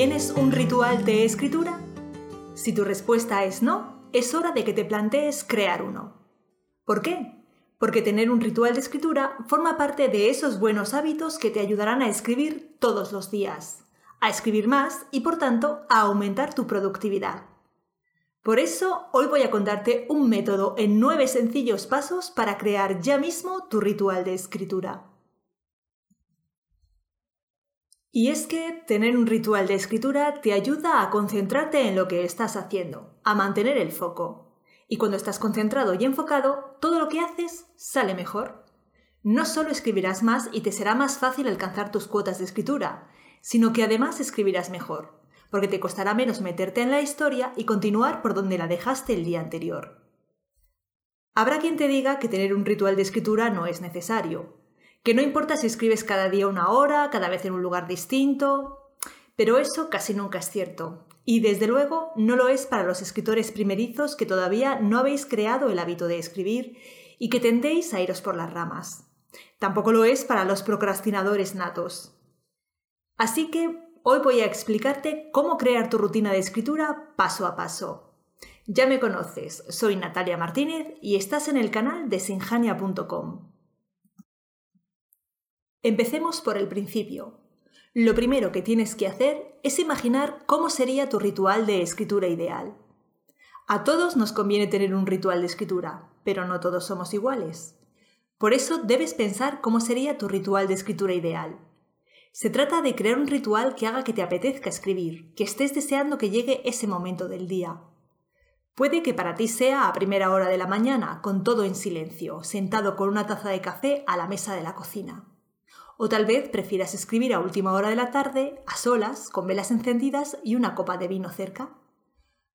¿Tienes un ritual de escritura? Si tu respuesta es no, es hora de que te plantees crear uno. ¿Por qué? Porque tener un ritual de escritura forma parte de esos buenos hábitos que te ayudarán a escribir todos los días, a escribir más y por tanto a aumentar tu productividad. Por eso hoy voy a contarte un método en nueve sencillos pasos para crear ya mismo tu ritual de escritura. Y es que tener un ritual de escritura te ayuda a concentrarte en lo que estás haciendo, a mantener el foco. Y cuando estás concentrado y enfocado, todo lo que haces sale mejor. No solo escribirás más y te será más fácil alcanzar tus cuotas de escritura, sino que además escribirás mejor, porque te costará menos meterte en la historia y continuar por donde la dejaste el día anterior. Habrá quien te diga que tener un ritual de escritura no es necesario, que no importa si escribes cada día una hora, cada vez en un lugar distinto, pero eso casi nunca es cierto. Y desde luego no lo es para los escritores primerizos que todavía no habéis creado el hábito de escribir y que tendéis a iros por las ramas. Tampoco lo es para los procrastinadores natos. Así que hoy voy a explicarte cómo crear tu rutina de escritura paso a paso. Ya me conoces, soy Natalia Martínez y estás en el canal de sinjania.com. Empecemos por el principio. Lo primero que tienes que hacer es imaginar cómo sería tu ritual de escritura ideal. A todos nos conviene tener un ritual de escritura, pero no todos somos iguales. Por eso debes pensar cómo sería tu ritual de escritura ideal. Se trata de crear un ritual que haga que te apetezca escribir, que estés deseando que llegue ese momento del día. Puede que para ti sea a primera hora de la mañana, con todo en silencio, sentado con una taza de café a la mesa de la cocina. O tal vez prefieras escribir a última hora de la tarde, a solas, con velas encendidas y una copa de vino cerca.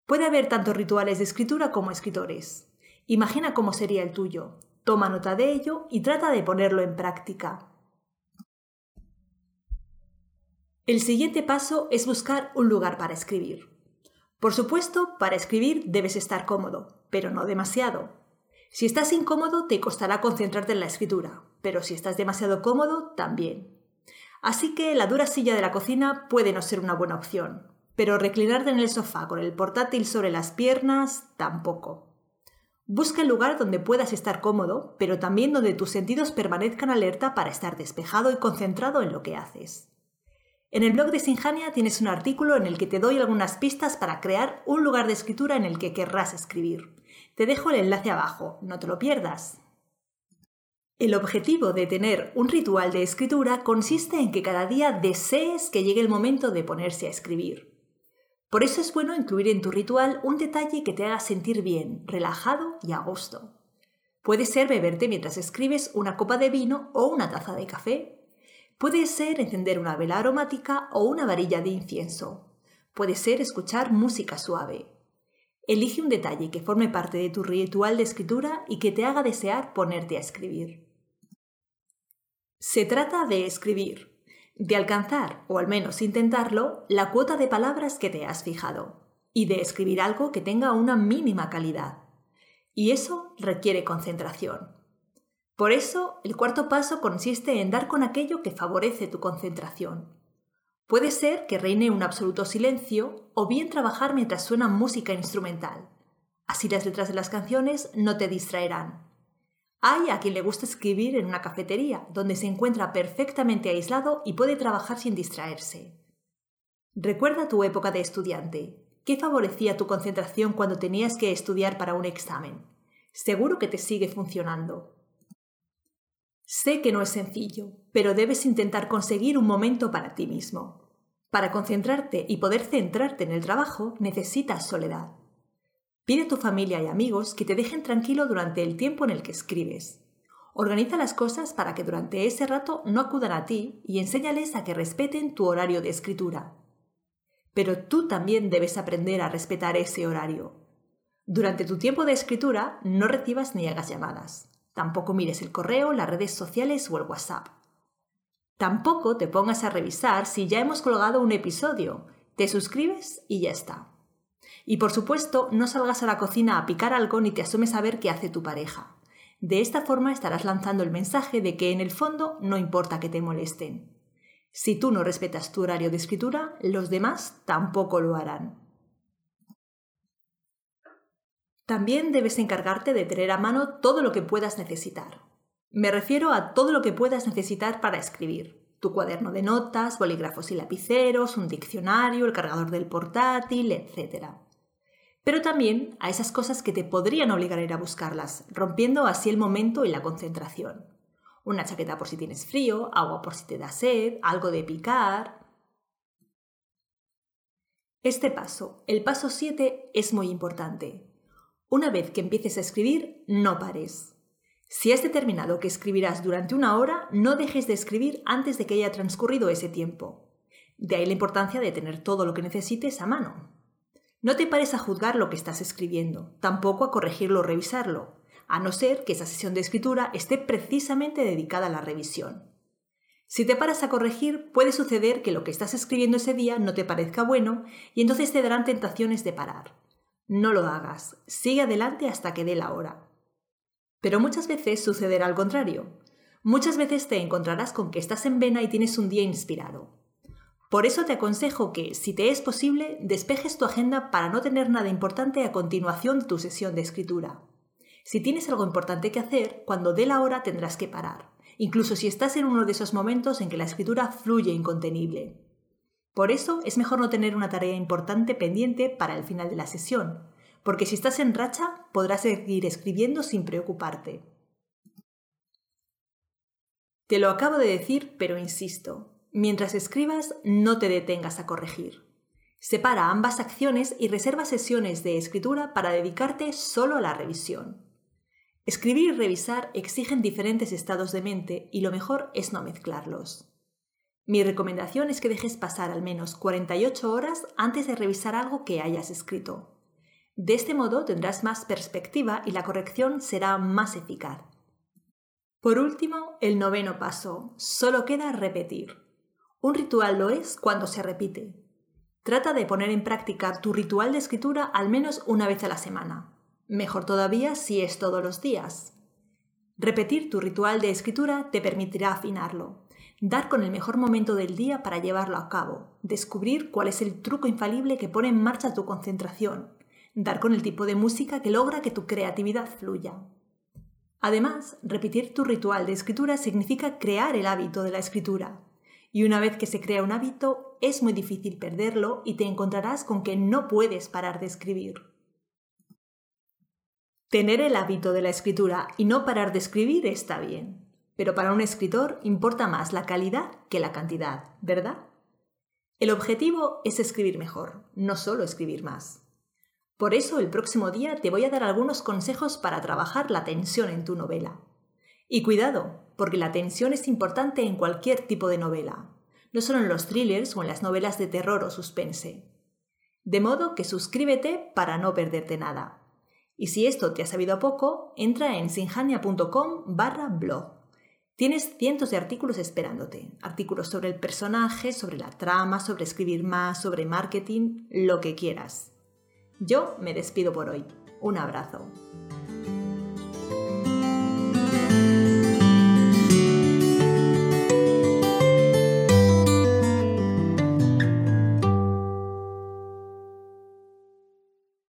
Puede haber tanto rituales de escritura como escritores. Imagina cómo sería el tuyo, toma nota de ello y trata de ponerlo en práctica. El siguiente paso es buscar un lugar para escribir. Por supuesto, para escribir debes estar cómodo, pero no demasiado. Si estás incómodo, te costará concentrarte en la escritura, pero si estás demasiado cómodo, también. Así que la dura silla de la cocina puede no ser una buena opción, pero reclinarte en el sofá con el portátil sobre las piernas, tampoco. Busca el lugar donde puedas estar cómodo, pero también donde tus sentidos permanezcan alerta para estar despejado y concentrado en lo que haces. En el blog de Sinjania tienes un artículo en el que te doy algunas pistas para crear un lugar de escritura en el que querrás escribir. Te dejo el enlace abajo, no te lo pierdas. El objetivo de tener un ritual de escritura consiste en que cada día desees que llegue el momento de ponerse a escribir. Por eso es bueno incluir en tu ritual un detalle que te haga sentir bien, relajado y a gusto. Puede ser beberte mientras escribes una copa de vino o una taza de café. Puede ser encender una vela aromática o una varilla de incienso. Puede ser escuchar música suave. Elige un detalle que forme parte de tu ritual de escritura y que te haga desear ponerte a escribir. Se trata de escribir, de alcanzar, o al menos intentarlo, la cuota de palabras que te has fijado, y de escribir algo que tenga una mínima calidad. Y eso requiere concentración. Por eso, el cuarto paso consiste en dar con aquello que favorece tu concentración. Puede ser que reine un absoluto silencio o bien trabajar mientras suena música instrumental. Así las letras de las canciones no te distraerán. Hay a quien le gusta escribir en una cafetería, donde se encuentra perfectamente aislado y puede trabajar sin distraerse. Recuerda tu época de estudiante. ¿Qué favorecía tu concentración cuando tenías que estudiar para un examen? Seguro que te sigue funcionando. Sé que no es sencillo, pero debes intentar conseguir un momento para ti mismo. Para concentrarte y poder centrarte en el trabajo necesitas soledad. Pide a tu familia y amigos que te dejen tranquilo durante el tiempo en el que escribes. Organiza las cosas para que durante ese rato no acudan a ti y enséñales a que respeten tu horario de escritura. Pero tú también debes aprender a respetar ese horario. Durante tu tiempo de escritura no recibas ni hagas llamadas. Tampoco mires el correo, las redes sociales o el WhatsApp. Tampoco te pongas a revisar si ya hemos colgado un episodio. Te suscribes y ya está. Y por supuesto, no salgas a la cocina a picar algo ni te asomes a ver qué hace tu pareja. De esta forma estarás lanzando el mensaje de que en el fondo no importa que te molesten. Si tú no respetas tu horario de escritura, los demás tampoco lo harán. También debes encargarte de tener a mano todo lo que puedas necesitar. Me refiero a todo lo que puedas necesitar para escribir. Tu cuaderno de notas, bolígrafos y lapiceros, un diccionario, el cargador del portátil, etc. Pero también a esas cosas que te podrían obligar a ir a buscarlas, rompiendo así el momento y la concentración. Una chaqueta por si tienes frío, agua por si te da sed, algo de picar. Este paso, el paso 7, es muy importante. Una vez que empieces a escribir, no pares. Si has determinado que escribirás durante una hora, no dejes de escribir antes de que haya transcurrido ese tiempo. De ahí la importancia de tener todo lo que necesites a mano. No te pares a juzgar lo que estás escribiendo, tampoco a corregirlo o revisarlo, a no ser que esa sesión de escritura esté precisamente dedicada a la revisión. Si te paras a corregir, puede suceder que lo que estás escribiendo ese día no te parezca bueno y entonces te darán tentaciones de parar. No lo hagas, sigue adelante hasta que dé la hora. Pero muchas veces sucederá al contrario. Muchas veces te encontrarás con que estás en vena y tienes un día inspirado. Por eso te aconsejo que, si te es posible, despejes tu agenda para no tener nada importante a continuación de tu sesión de escritura. Si tienes algo importante que hacer, cuando dé la hora tendrás que parar, incluso si estás en uno de esos momentos en que la escritura fluye incontenible. Por eso es mejor no tener una tarea importante pendiente para el final de la sesión, porque si estás en racha podrás seguir escribiendo sin preocuparte. Te lo acabo de decir, pero insisto, mientras escribas no te detengas a corregir. Separa ambas acciones y reserva sesiones de escritura para dedicarte solo a la revisión. Escribir y revisar exigen diferentes estados de mente y lo mejor es no mezclarlos. Mi recomendación es que dejes pasar al menos 48 horas antes de revisar algo que hayas escrito. De este modo tendrás más perspectiva y la corrección será más eficaz. Por último, el noveno paso. Solo queda repetir. Un ritual lo es cuando se repite. Trata de poner en práctica tu ritual de escritura al menos una vez a la semana. Mejor todavía si es todos los días. Repetir tu ritual de escritura te permitirá afinarlo dar con el mejor momento del día para llevarlo a cabo, descubrir cuál es el truco infalible que pone en marcha tu concentración, dar con el tipo de música que logra que tu creatividad fluya. Además, repetir tu ritual de escritura significa crear el hábito de la escritura. Y una vez que se crea un hábito, es muy difícil perderlo y te encontrarás con que no puedes parar de escribir. Tener el hábito de la escritura y no parar de escribir está bien, pero para un escritor importa más la calidad que la cantidad, ¿verdad? El objetivo es escribir mejor, no solo escribir más. Por eso el próximo día te voy a dar algunos consejos para trabajar la tensión en tu novela. Y cuidado, porque la tensión es importante en cualquier tipo de novela, no solo en los thrillers o en las novelas de terror o suspense. De modo que suscríbete para no perderte nada. Y si esto te ha sabido poco, entra en sinjania.com barra blog Tienes cientos de artículos esperándote. Artículos sobre el personaje, sobre la trama, sobre escribir más, sobre marketing, lo que quieras. Yo me despido por hoy. Un abrazo.